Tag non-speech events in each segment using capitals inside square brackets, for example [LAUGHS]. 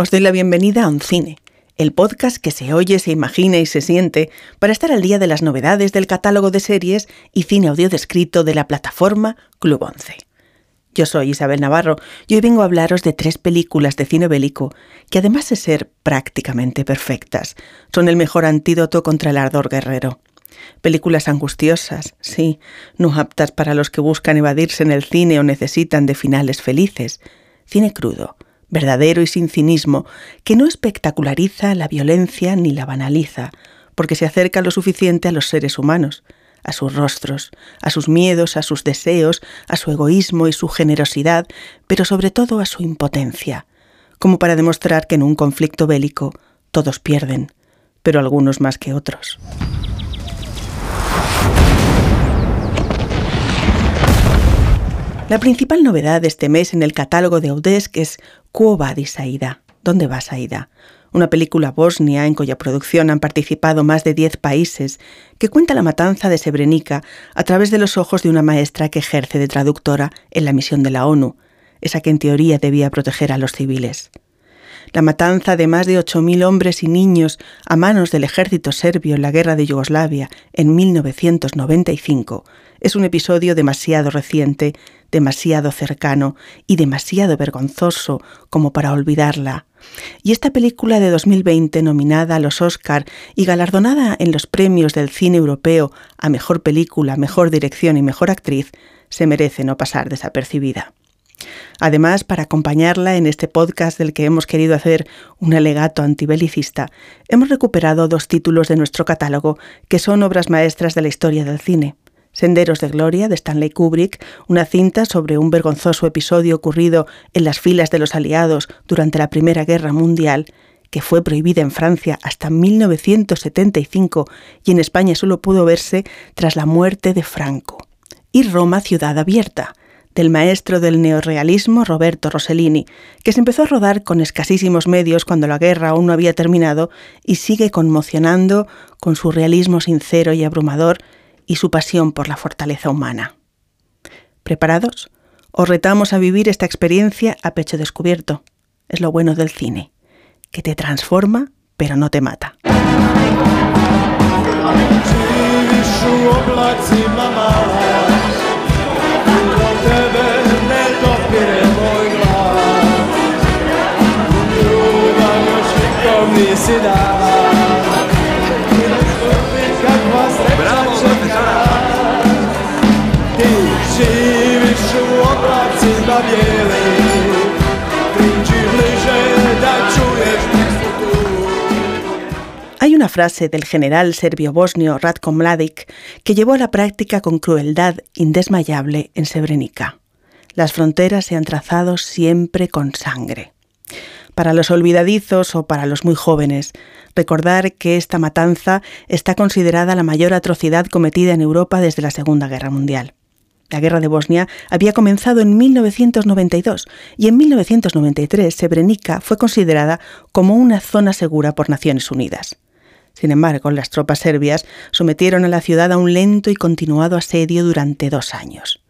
Os doy la bienvenida a Cine, el podcast que se oye, se imagina y se siente para estar al día de las novedades del catálogo de series y cine audio descrito de la plataforma Club 11. Yo soy Isabel Navarro y hoy vengo a hablaros de tres películas de cine bélico que además de ser prácticamente perfectas, son el mejor antídoto contra el ardor guerrero. Películas angustiosas, sí, no aptas para los que buscan evadirse en el cine o necesitan de finales felices. Cine crudo, verdadero y sin cinismo, que no espectaculariza la violencia ni la banaliza, porque se acerca lo suficiente a los seres humanos, a sus rostros, a sus miedos, a sus deseos, a su egoísmo y su generosidad, pero sobre todo a su impotencia, como para demostrar que en un conflicto bélico todos pierden, pero algunos más que otros. La principal novedad de este mes en el catálogo de Audesc es Quo Vadis? ¿Dónde vas, Aida? Una película bosnia en cuya producción han participado más de 10 países, que cuenta la matanza de Srebrenica a través de los ojos de una maestra que ejerce de traductora en la misión de la ONU, esa que en teoría debía proteger a los civiles. La matanza de más de 8.000 hombres y niños a manos del ejército serbio en la guerra de Yugoslavia en 1995 es un episodio demasiado reciente, demasiado cercano y demasiado vergonzoso como para olvidarla. Y esta película de 2020, nominada a los Oscar y galardonada en los premios del cine europeo a Mejor Película, Mejor Dirección y Mejor Actriz, se merece no pasar desapercibida. Además, para acompañarla en este podcast del que hemos querido hacer un alegato antibelicista, hemos recuperado dos títulos de nuestro catálogo que son obras maestras de la historia del cine. Senderos de Gloria de Stanley Kubrick, una cinta sobre un vergonzoso episodio ocurrido en las filas de los aliados durante la Primera Guerra Mundial, que fue prohibida en Francia hasta 1975 y en España solo pudo verse tras la muerte de Franco. Y Roma Ciudad Abierta, del maestro del neorrealismo Roberto Rossellini, que se empezó a rodar con escasísimos medios cuando la guerra aún no había terminado y sigue conmocionando con su realismo sincero y abrumador y su pasión por la fortaleza humana. ¿Preparados? Os retamos a vivir esta experiencia a pecho descubierto. Es lo bueno del cine, que te transforma pero no te mata. Hay una frase del general serbio-bosnio Ratko Mladic que llevó a la práctica con crueldad indesmayable en Srebrenica. Las fronteras se han trazado siempre con sangre. Para los olvidadizos o para los muy jóvenes, recordar que esta matanza está considerada la mayor atrocidad cometida en Europa desde la Segunda Guerra Mundial. La guerra de Bosnia había comenzado en 1992 y en 1993 Srebrenica fue considerada como una zona segura por Naciones Unidas. Sin embargo, las tropas serbias sometieron a la ciudad a un lento y continuado asedio durante dos años.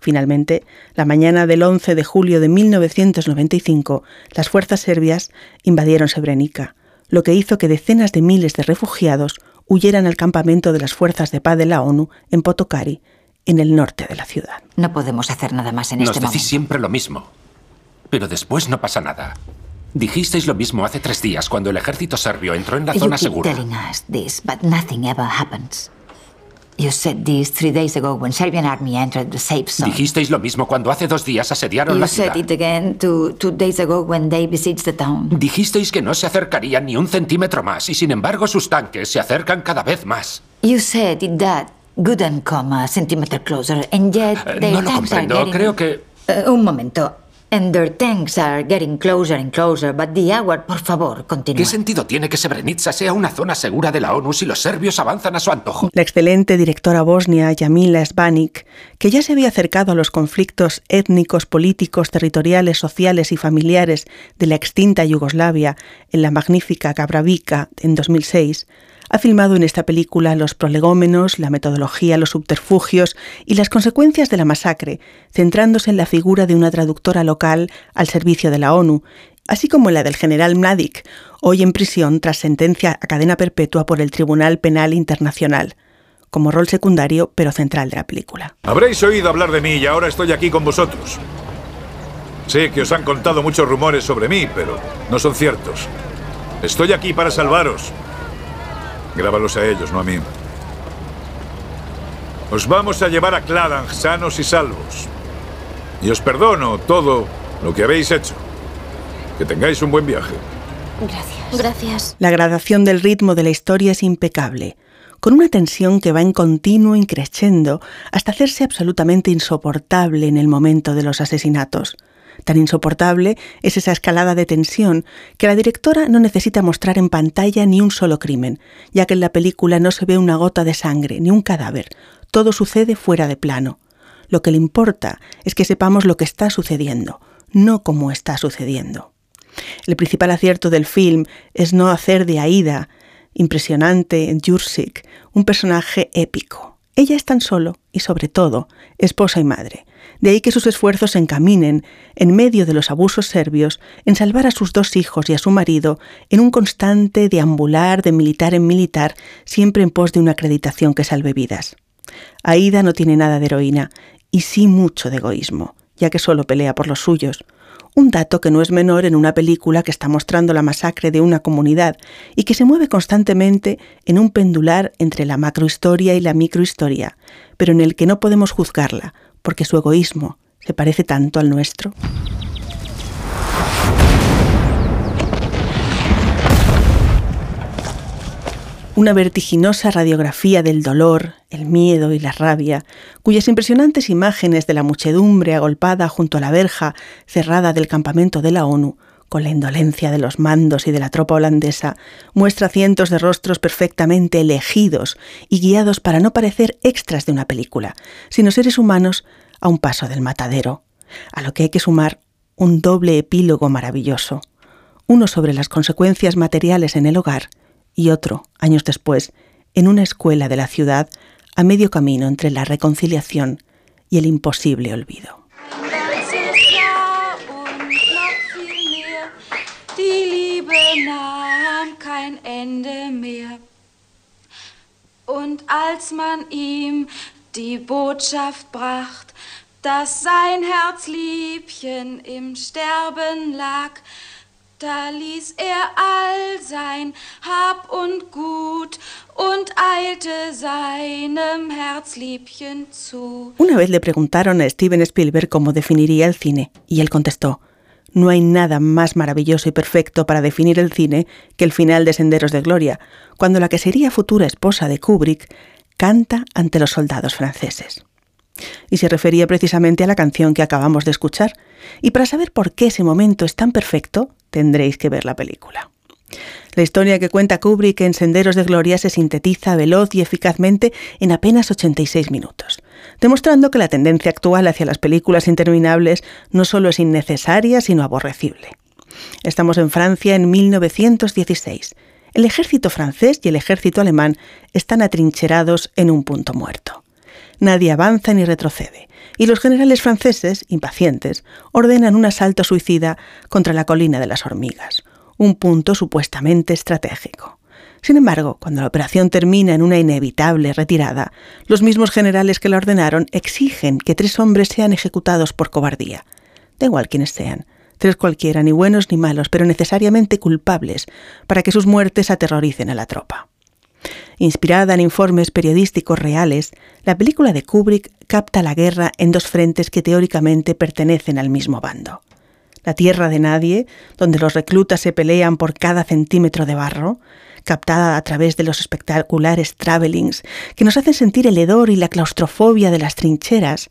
Finalmente, la mañana del 11 de julio de 1995, las fuerzas serbias invadieron Srebrenica, lo que hizo que decenas de miles de refugiados huyeran al campamento de las fuerzas de paz de la ONU en Potokari, en el norte de la ciudad. No podemos hacer nada más en Nos este decís momento. siempre lo mismo. Pero después no pasa nada. Dijisteis lo mismo hace tres días cuando el ejército serbio entró en la You zona keep segura. telling us this, but nothing ever happens. You said this three days ago when Serbian army entered the safe zone. Dijisteis lo mismo cuando hace dos días asediaron You la said ciudad. it again two, two days ago when they besieged the town. Dijisteis que no se acercarían ni un centímetro más y sin embargo sus tanques se acercan cada vez más. You said it that good and come a centimeter closer, and yet Eh, their no lo tanks are comprendo. getting... Creo que... Eh, un momento. And their tanks are getting closer and closer, but the hour, por favor, continúa. ¿Qué sentido tiene que Srebrenica sea una zona segura de la ONU si los serbios avanzan a su antojo? La excelente directora bosnia Yamila Sbanik, que ya se había acercado a los conflictos étnicos, políticos, territoriales, sociales y familiares de la extinta Yugoslavia en la magnífica Gabravica en 2006, ha filmado en esta película los prolegómenos, la metodología, los subterfugios y las consecuencias de la masacre, centrándose en la figura de una traductora local al servicio de la ONU así como la del general Mladic, hoy en prisión tras sentencia a cadena perpetua por el Tribunal Penal Internacional, como rol secundario pero central de la película. Habréis oído hablar de mí y ahora estoy aquí con vosotros. Sé que os han contado muchos rumores sobre mí, pero no son ciertos. Estoy aquí para salvaros. Grábalos a ellos, no a mí. Os vamos a llevar a Cladang sanos y salvos. Y os perdono todo lo que habéis hecho. Que tengáis un buen viaje. Gracias. Gracias. La gradación del ritmo de la historia es impecable, con una tensión que va en continuo increciendo hasta hacerse absolutamente insoportable en el momento de los asesinatos. Tan insoportable es esa escalada de tensión que la directora no necesita mostrar en pantalla ni un solo crimen, ya que en la película no se ve una gota de sangre ni un cadáver, todo sucede fuera de plano. Lo que le importa es que sepamos lo que está sucediendo, no cómo está sucediendo. El principal acierto del film es no hacer de Aida, impresionante Jursik, un personaje épico. Ella es tan solo, y sobre todo, esposa y madre. De ahí que sus esfuerzos se encaminen, en medio de los abusos serbios, en salvar a sus dos hijos y a su marido, en un constante deambular de militar en militar, siempre en pos de una acreditación que salve vidas. Aida no tiene nada de heroína, y sí mucho de egoísmo, ya que solo pelea por los suyos. Un dato que no es menor en una película que está mostrando la masacre de una comunidad y que se mueve constantemente en un pendular entre la macrohistoria y la microhistoria, pero en el que no podemos juzgarla, porque su egoísmo se parece tanto al nuestro. una vertiginosa radiografía del dolor, el miedo y la rabia, cuyas impresionantes imágenes de la muchedumbre agolpada junto a la verja cerrada del campamento de la ONU, con la indolencia de los mandos y de la tropa holandesa, muestra cientos de rostros perfectamente elegidos y guiados para no parecer extras de una película, sino seres humanos a un paso del matadero, a lo que hay que sumar un doble epílogo maravilloso, uno sobre las consecuencias materiales en el hogar y otro, años después, en una escuela de la ciudad a medio camino entre la reconciliación y el imposible olvido. Und als man ihm die Botschaft bracht, dass sein Herzliebchen im Sterben lag, da ließ er all sein Hab und Gut und eilte seinem Herzliebchen zu. Una vez le preguntaron a Steven Spielberg cómo definiría el cine, y él contestó, no hay nada más maravilloso y perfecto para definir el cine que el final de Senderos de Gloria, cuando la que sería futura esposa de Kubrick canta ante los soldados franceses y se refería precisamente a la canción que acabamos de escuchar. Y para saber por qué ese momento es tan perfecto, tendréis que ver la película. La historia que cuenta Kubrick en Senderos de Gloria se sintetiza veloz y eficazmente en apenas 86 minutos, demostrando que la tendencia actual hacia las películas interminables no solo es innecesaria, sino aborrecible. Estamos en Francia en 1916. El ejército francés y el ejército alemán están atrincherados en un punto muerto nadie avanza ni retrocede, y los generales franceses, impacientes, ordenan un asalto suicida contra la colina de las hormigas, un punto supuestamente estratégico. Sin embargo, cuando la operación termina en una inevitable retirada, los mismos generales que la ordenaron exigen que tres hombres sean ejecutados por cobardía. Da igual quienes sean, tres cualquiera, ni buenos ni malos, pero necesariamente culpables, para que sus muertes aterroricen a la tropa. Inspirada en informes periodísticos reales, la película de Kubrick capta la guerra en dos frentes que teóricamente pertenecen al mismo bando. La tierra de nadie, donde los reclutas se pelean por cada centímetro de barro, captada a través de los espectaculares travelings que nos hacen sentir el hedor y la claustrofobia de las trincheras,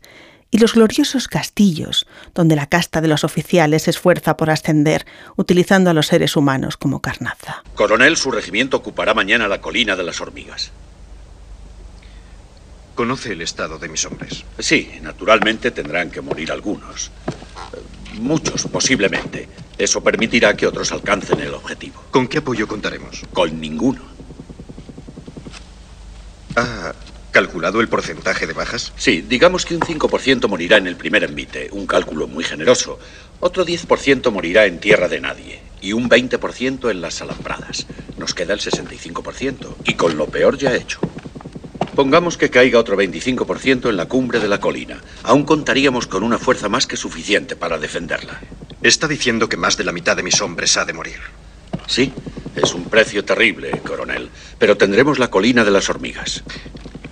y los gloriosos castillos, donde la casta de los oficiales se esfuerza por ascender, utilizando a los seres humanos como carnaza. Coronel, su regimiento ocupará mañana la colina de las hormigas. ¿Conoce el estado de mis hombres? Sí, naturalmente tendrán que morir algunos. Muchos, posiblemente. Eso permitirá que otros alcancen el objetivo. ¿Con qué apoyo contaremos? Con ninguno. Ah, ¿Calculado el porcentaje de bajas? Sí, digamos que un 5% morirá en el primer envite, un cálculo muy generoso. Otro 10% morirá en tierra de nadie y un 20% en las alambradas. Nos queda el 65% y con lo peor ya hecho. Pongamos que caiga otro 25% en la cumbre de la colina. Aún contaríamos con una fuerza más que suficiente para defenderla. Está diciendo que más de la mitad de mis hombres ha de morir. Sí, es un precio terrible, coronel. Pero tendremos la colina de las hormigas.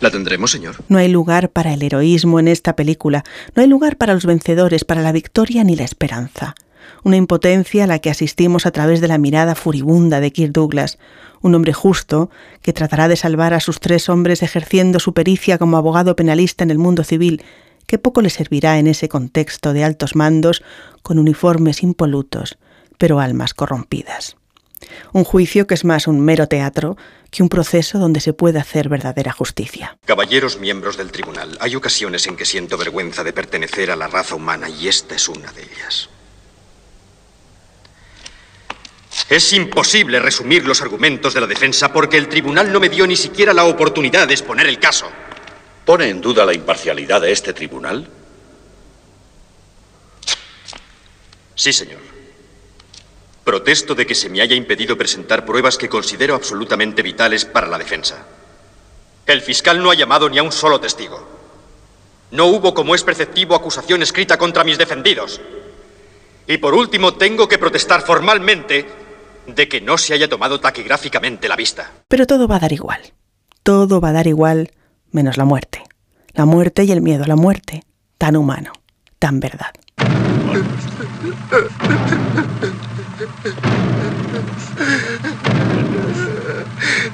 ¿La tendremos, señor? No hay lugar para el heroísmo en esta película. No hay lugar para los vencedores, para la victoria ni la esperanza. Una impotencia a la que asistimos a través de la mirada furibunda de Kirk Douglas, un hombre justo que tratará de salvar a sus tres hombres ejerciendo su pericia como abogado penalista en el mundo civil, que poco le servirá en ese contexto de altos mandos con uniformes impolutos, pero almas corrompidas. Un juicio que es más un mero teatro que un proceso donde se puede hacer verdadera justicia. Caballeros miembros del tribunal, hay ocasiones en que siento vergüenza de pertenecer a la raza humana y esta es una de ellas. Es imposible resumir los argumentos de la defensa porque el tribunal no me dio ni siquiera la oportunidad de exponer el caso. ¿Pone en duda la imparcialidad de este tribunal? Sí, señor. Protesto de que se me haya impedido presentar pruebas que considero absolutamente vitales para la defensa. El fiscal no ha llamado ni a un solo testigo. No hubo, como es preceptivo, acusación escrita contra mis defendidos. Y por último, tengo que protestar formalmente de que no se haya tomado taquigráficamente la vista. Pero todo va a dar igual. Todo va a dar igual menos la muerte. La muerte y el miedo a la muerte. Tan humano, tan verdad.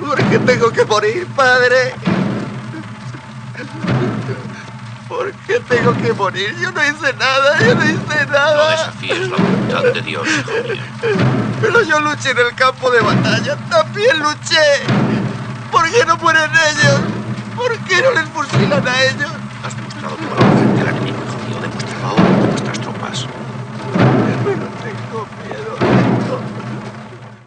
¿Por qué tengo que morir, padre? ¿Por qué tengo que morir? Yo no hice nada, yo no hice nada. No desafíes la voluntad de Dios, hijo mío. Pero yo luché en el campo de batalla, también luché. ¿Por qué no mueren ellos? ¿Por qué no les fusilan a ellos? Has demostrado tu valor frente al enemigo, hijo mío. Demuéstralo ahora ante nuestras tropas. Pero tengo miedo, tengo...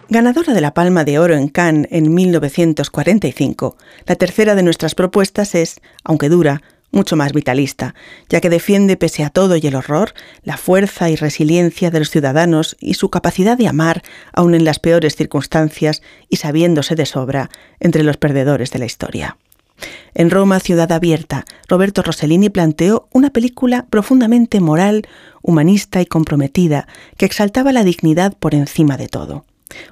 Ganadora de la Palma de Oro en Cannes en 1945, la tercera de nuestras propuestas es, aunque dura, mucho más vitalista, ya que defiende pese a todo y el horror la fuerza y resiliencia de los ciudadanos y su capacidad de amar aun en las peores circunstancias y sabiéndose de sobra entre los perdedores de la historia. En Roma, Ciudad Abierta, Roberto Rossellini planteó una película profundamente moral, humanista y comprometida, que exaltaba la dignidad por encima de todo.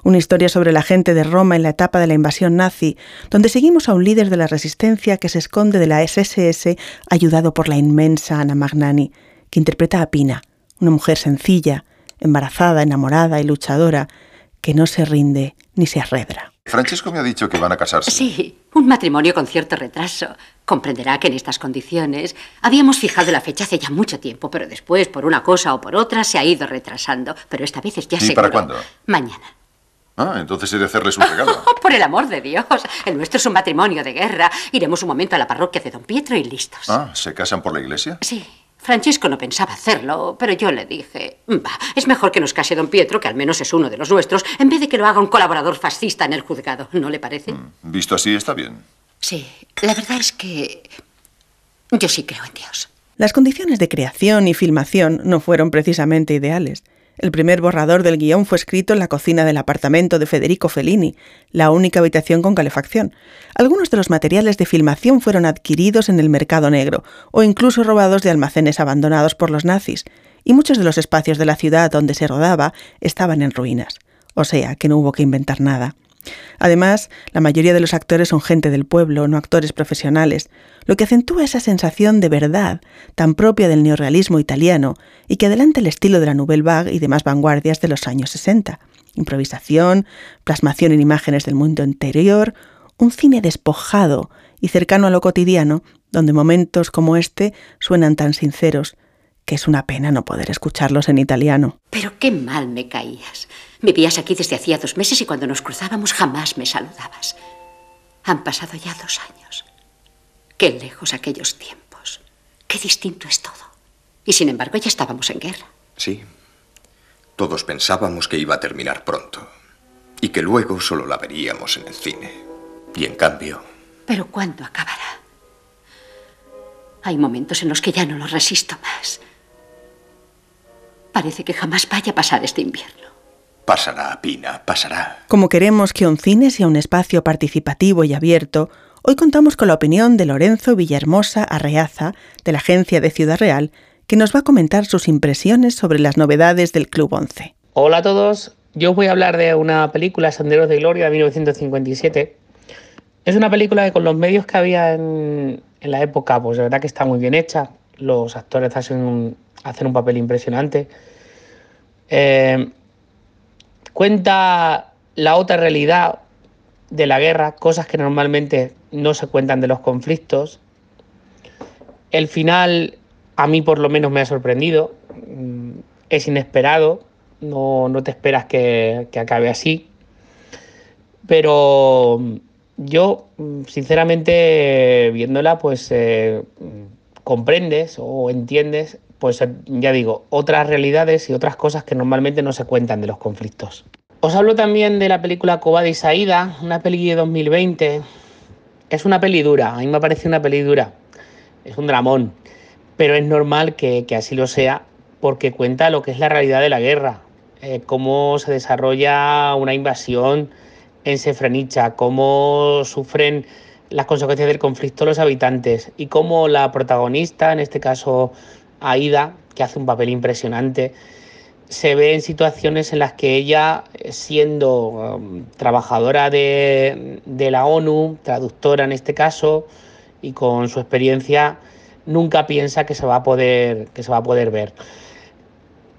Una historia sobre la gente de Roma en la etapa de la invasión nazi, donde seguimos a un líder de la resistencia que se esconde de la SSS, ayudado por la inmensa Anna Magnani, que interpreta a Pina, una mujer sencilla, embarazada, enamorada y luchadora, que no se rinde ni se arredra. Francesco me ha dicho que van a casarse. Sí, un matrimonio con cierto retraso. Comprenderá que en estas condiciones habíamos fijado la fecha hace ya mucho tiempo, pero después, por una cosa o por otra, se ha ido retrasando. Pero esta vez es ya ¿Y seguro. para cuándo? Mañana. Ah, entonces he de hacerles un [LAUGHS] regalo. Oh, por el amor de Dios. El nuestro es un matrimonio de guerra. Iremos un momento a la parroquia de Don Pietro y listos. Ah, ¿se casan por la iglesia? Sí. Francesco no pensaba hacerlo, pero yo le dije, va, es mejor que nos case don Pietro, que al menos es uno de los nuestros, en vez de que lo haga un colaborador fascista en el juzgado. ¿No le parece? Visto así, está bien. Sí, la verdad es que yo sí creo en Dios. Las condiciones de creación y filmación no fueron precisamente ideales. El primer borrador del guion fue escrito en la cocina del apartamento de Federico Fellini, la única habitación con calefacción. Algunos de los materiales de filmación fueron adquiridos en el mercado negro o incluso robados de almacenes abandonados por los nazis, y muchos de los espacios de la ciudad donde se rodaba estaban en ruinas. O sea, que no hubo que inventar nada. Además, la mayoría de los actores son gente del pueblo, no actores profesionales, lo que acentúa esa sensación de verdad tan propia del neorrealismo italiano y que adelanta el estilo de la Nouvelle Vague y demás vanguardias de los años 60. Improvisación, plasmación en imágenes del mundo interior, un cine despojado y cercano a lo cotidiano, donde momentos como este suenan tan sinceros que es una pena no poder escucharlos en italiano. Pero qué mal me caías. Vivías aquí desde hacía dos meses y cuando nos cruzábamos jamás me saludabas. Han pasado ya dos años. Qué lejos aquellos tiempos. Qué distinto es todo. Y sin embargo ya estábamos en guerra. Sí. Todos pensábamos que iba a terminar pronto. Y que luego solo la veríamos en el cine. Y en cambio... Pero ¿cuándo acabará? Hay momentos en los que ya no lo resisto más. Parece que jamás vaya a pasar este invierno. Pasará, Pina, pasará. Como queremos que un cine sea un espacio participativo y abierto, hoy contamos con la opinión de Lorenzo Villahermosa Arreaza, de la Agencia de Ciudad Real, que nos va a comentar sus impresiones sobre las novedades del Club 11. Hola a todos, yo os voy a hablar de una película, Senderos de Gloria, de 1957. Es una película que con los medios que había en, la época, pues de verdad que está muy bien hecha. Los actores hacen un, hacen un papel impresionante. Eh, cuenta la otra realidad de la guerra, cosas que normalmente no se cuentan de los conflictos. El final a mí por lo menos me ha sorprendido, mm, es inesperado, no, te esperas que, acabe así, pero yo mm, sinceramente viéndola pues eh, comprendes o entiendes pues ya digo, otras realidades y otras cosas que normalmente no se cuentan de los conflictos. Os hablo también de la película Cobada y Saída, una peli de 2020. Es una peli dura, a mí me parece una peli dura. Es un dramón, pero es normal que, así lo sea porque cuenta lo que es la realidad de la guerra, eh, cómo se desarrolla una invasión en Sefrenicha, cómo sufren las consecuencias del conflicto los habitantes y cómo la protagonista, en este caso Aida, que hace un papel impresionante, se ve en situaciones en las que ella, siendo um, trabajadora de, de, la ONU, traductora en este caso, y con su experiencia, nunca piensa que se va a poder, que se va a poder ver.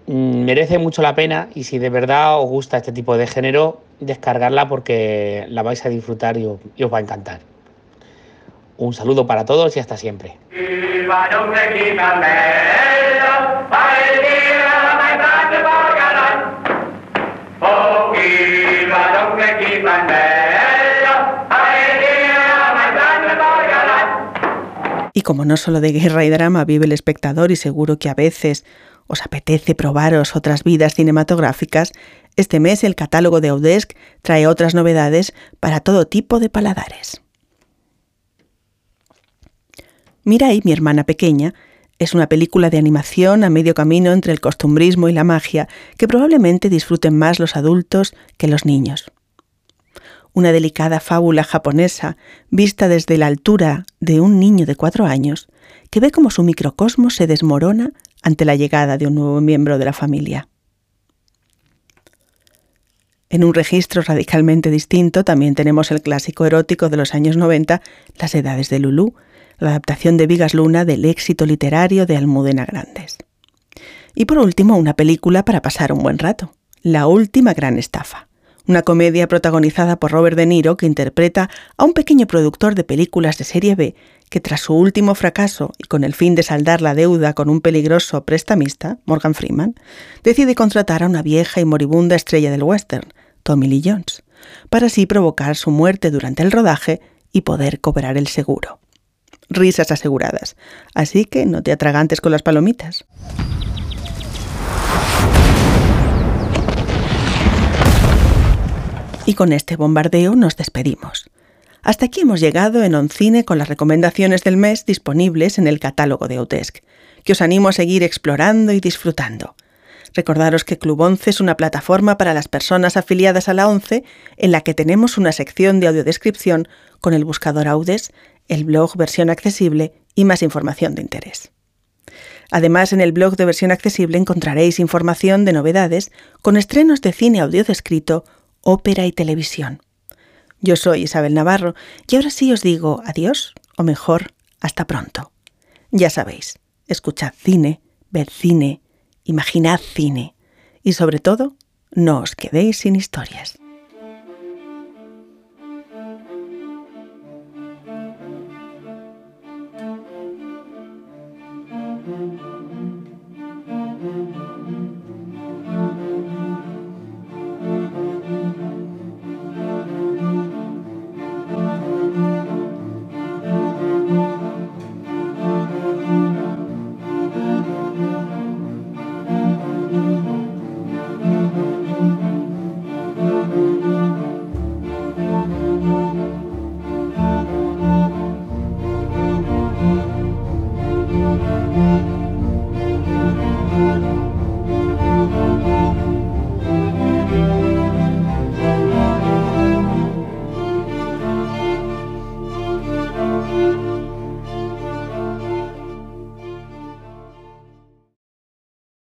Mm, merece mucho la pena y si de verdad os gusta este tipo de género, descargarla porque la vais a disfrutar y os va a encantar. Un saludo para todos y hasta siempre. Y como no solo de guerra y drama vive el espectador y seguro que a veces os apetece probaros otras vidas cinematográficas, este mes el catálogo de Audesc trae otras novedades para todo tipo de paladares. Mirai, mi hermana pequeña, es una película de animación a medio camino entre el costumbrismo y la magia que probablemente disfruten más los adultos que los niños. Una delicada fábula japonesa vista desde la altura de un niño de cuatro años que ve cómo su microcosmos se desmorona ante la llegada de un nuevo miembro de la familia. En un registro radicalmente distinto también tenemos el clásico erótico de los años 90, Las Edades de Lulú, la adaptación de Vigas Luna del éxito literario de Almudena Grandes. Y por último, una película para pasar un buen rato, La Última Gran Estafa, una comedia protagonizada por Robert De Niro que interpreta a un pequeño productor de películas de serie B que tras su último fracaso y con el fin de saldar la deuda con un peligroso prestamista, Morgan Freeman, decide contratar a una vieja y moribunda estrella del western, Tommy Lee Jones, para así provocar su muerte durante el rodaje y poder cobrar el seguro risas aseguradas. Así que no te atragantes con las palomitas. Y con este bombardeo nos despedimos. Hasta aquí hemos llegado en Oncine con las recomendaciones del mes disponibles en el catálogo de Autesc, que os animo a seguir explorando y disfrutando. Recordaros que Club 11 es una plataforma para las personas afiliadas a la 11 en la que tenemos una sección de audiodescripción con el buscador Audes el blog versión accesible y más información de interés. Además, en el blog de versión accesible encontraréis información de novedades con estrenos de cine audio descrito, ópera y televisión. Yo soy Isabel Navarro y ahora sí os digo adiós, o mejor, hasta pronto. Ya sabéis, escuchad cine, ved cine, imaginad cine y sobre todo, no os quedéis sin historias.